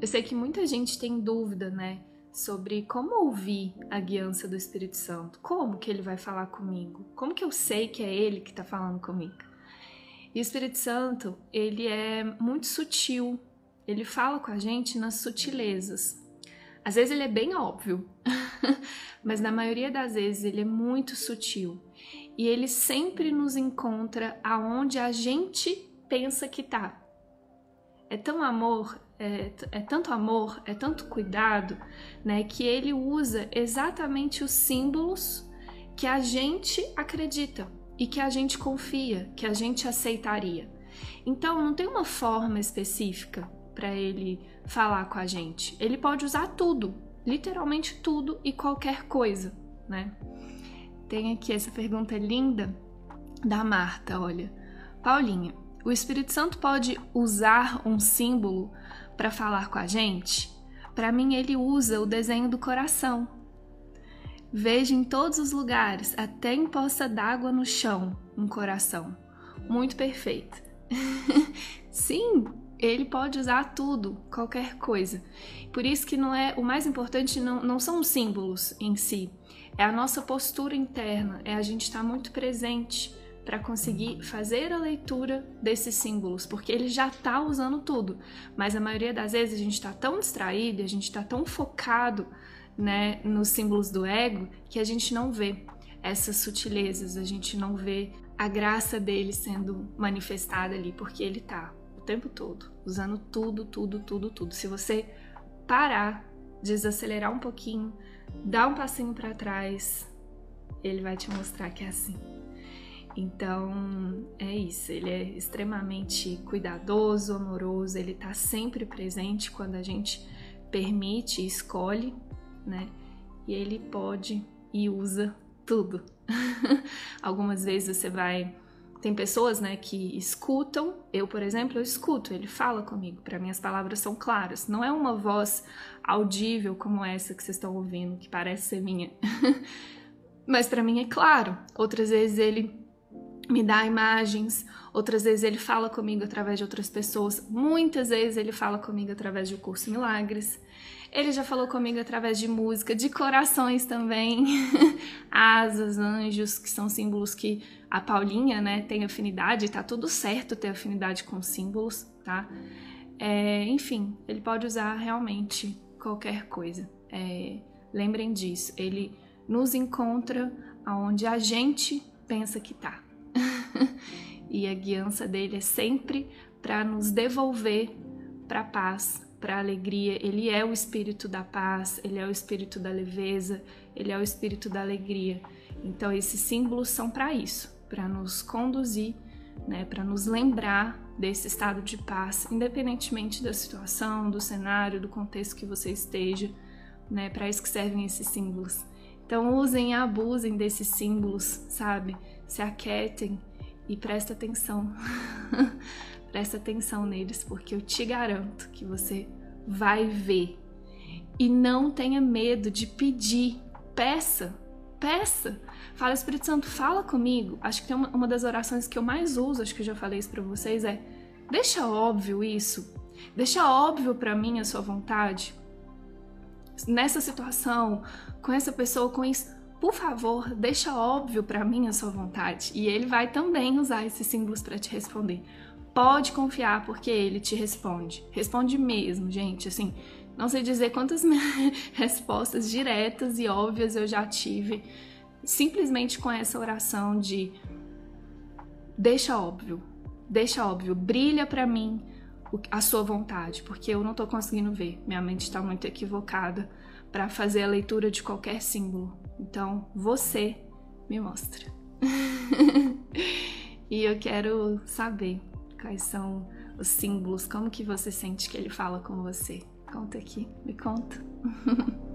Eu sei que muita gente tem dúvida, né, sobre como ouvir a guiança do Espírito Santo. Como que ele vai falar comigo? Como que eu sei que é ele que está falando comigo? E o Espírito Santo, ele é muito sutil. Ele fala com a gente nas sutilezas. Às vezes ele é bem óbvio, mas na maioria das vezes ele é muito sutil. E ele sempre nos encontra aonde a gente pensa que tá. É tão amor, é, é, tanto amor, é tanto cuidado, né, que ele usa exatamente os símbolos que a gente acredita e que a gente confia, que a gente aceitaria. Então, não tem uma forma específica para ele falar com a gente. Ele pode usar tudo, literalmente tudo e qualquer coisa, né? Tem aqui essa pergunta linda da Marta, olha. Paulinha, o Espírito Santo pode usar um símbolo para falar com a gente? Para mim, ele usa o desenho do coração. Veja em todos os lugares, até em poça d'água no chão, um coração. Muito perfeito. Sim, ele pode usar tudo, qualquer coisa. Por isso que não é o mais importante não, não são os símbolos em si, é a nossa postura interna, é a gente estar muito presente para conseguir fazer a leitura desses símbolos, porque ele já está usando tudo, mas a maioria das vezes a gente está tão distraído, a gente está tão focado né, nos símbolos do ego que a gente não vê essas sutilezas, a gente não vê a graça dele sendo manifestada ali, porque ele está o tempo todo usando tudo, tudo, tudo, tudo. Se você parar, desacelerar um pouquinho, dar um passinho para trás, ele vai te mostrar que é assim. Então é isso, ele é extremamente cuidadoso, amoroso, ele está sempre presente quando a gente permite escolhe, né? E ele pode e usa tudo. Algumas vezes você vai. Tem pessoas, né, que escutam. Eu, por exemplo, eu escuto, ele fala comigo. Para mim, as palavras são claras. Não é uma voz audível como essa que vocês estão ouvindo, que parece ser minha. Mas para mim é claro. Outras vezes ele me dá imagens, outras vezes ele fala comigo através de outras pessoas, muitas vezes ele fala comigo através do curso Milagres. Ele já falou comigo através de música, de corações também, asas, anjos, que são símbolos que a Paulinha, né, tem afinidade, tá tudo certo ter afinidade com símbolos, tá? É, enfim, ele pode usar realmente qualquer coisa. É, lembrem disso, ele nos encontra aonde a gente pensa que tá. e a guiança dele é sempre para nos devolver para a paz, para a alegria. Ele é o espírito da paz, ele é o espírito da leveza, ele é o espírito da alegria. Então esses símbolos são para isso, para nos conduzir, né, para nos lembrar desse estado de paz, independentemente da situação, do cenário, do contexto que você esteja, né, para isso que servem esses símbolos. Então usem e abusem desses símbolos, sabe? Se aquietem e presta atenção. presta atenção neles, porque eu te garanto que você vai ver. E não tenha medo de pedir. Peça, peça. Fala, Espírito Santo, fala comigo. Acho que tem uma, uma das orações que eu mais uso, acho que eu já falei isso para vocês, é: deixa óbvio isso. Deixa óbvio para mim a sua vontade. Nessa situação, com essa pessoa, com isso por favor, deixa óbvio para mim a sua vontade. E ele vai também usar esses símbolos para te responder. Pode confiar porque ele te responde. Responde mesmo, gente. Assim, não sei dizer quantas respostas diretas e óbvias eu já tive simplesmente com essa oração de deixa óbvio, deixa óbvio, brilha para mim a sua vontade, porque eu não tô conseguindo ver. Minha mente está muito equivocada para fazer a leitura de qualquer símbolo. Então, você me mostra. e eu quero saber quais são os símbolos, como que você sente que ele fala com você. Conta aqui, me conta.